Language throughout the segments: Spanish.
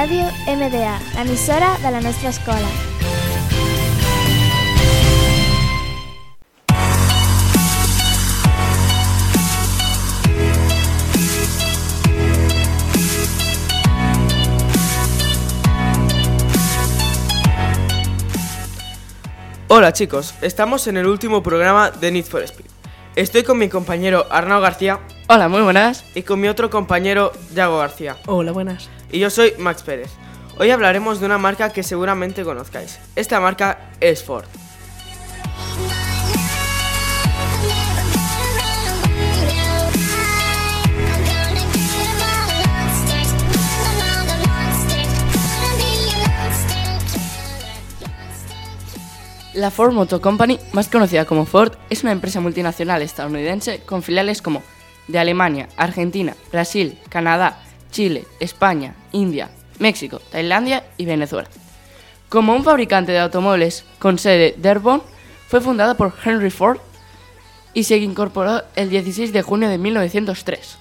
Ràdio MDA, l'emissora de la nostra escola. Hola chicos, estamos en el último programa de Need for Speed. Estoy con mi compañero Arnau García Hola, muy buenas. y con mi otro compañero Yago García. Hola, buenas. Y yo soy Max Pérez. Hoy hablaremos de una marca que seguramente conozcáis. Esta marca es Ford. La Ford Motor Company, más conocida como Ford, es una empresa multinacional estadounidense con filiales como de Alemania, Argentina, Brasil, Canadá, Chile, España, India, México, Tailandia y Venezuela. Como un fabricante de automóviles con sede de Dearborn, fue fundada por Henry Ford y se incorporó el 16 de junio de 1903.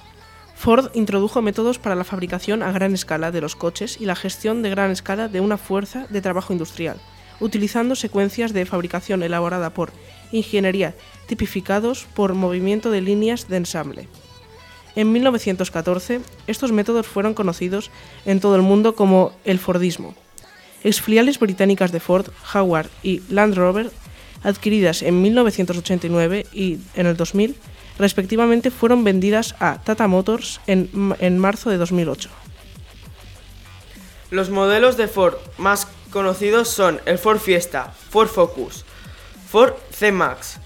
Ford introdujo métodos para la fabricación a gran escala de los coches y la gestión de gran escala de una fuerza de trabajo industrial, utilizando secuencias de fabricación elaborada por ingeniería tipificados por movimiento de líneas de ensamble. En 1914, estos métodos fueron conocidos en todo el mundo como el Fordismo. Exfiliales británicas de Ford, Howard y Land Rover, adquiridas en 1989 y en el 2000, respectivamente fueron vendidas a Tata Motors en, en marzo de 2008. Los modelos de Ford más conocidos son el Ford Fiesta, Ford Focus, Ford C-Max,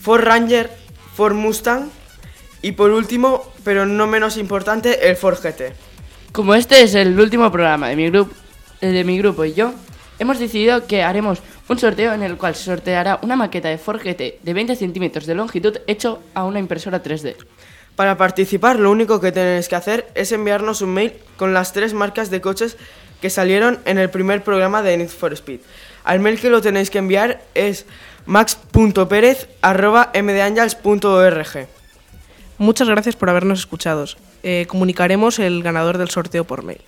Ford Ranger, Ford Mustang y por último, pero no menos importante, el Ford GT. Como este es el último programa de mi, grupo, de mi grupo y yo, hemos decidido que haremos un sorteo en el cual se sorteará una maqueta de Ford GT de 20 centímetros de longitud hecho a una impresora 3D. Para participar, lo único que tenéis que hacer es enviarnos un mail con las tres marcas de coches que salieron en el primer programa de Need for Speed. Al mail que lo tenéis que enviar es max.perez.mdangels.org. Muchas gracias por habernos escuchado. Eh, comunicaremos el ganador del sorteo por mail.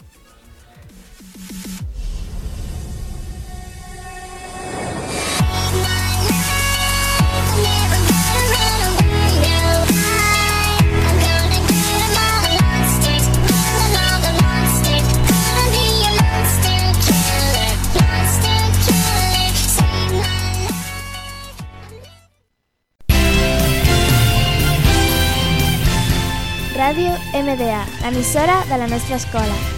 Ràdio MDA, l'emissora de la nostra escola.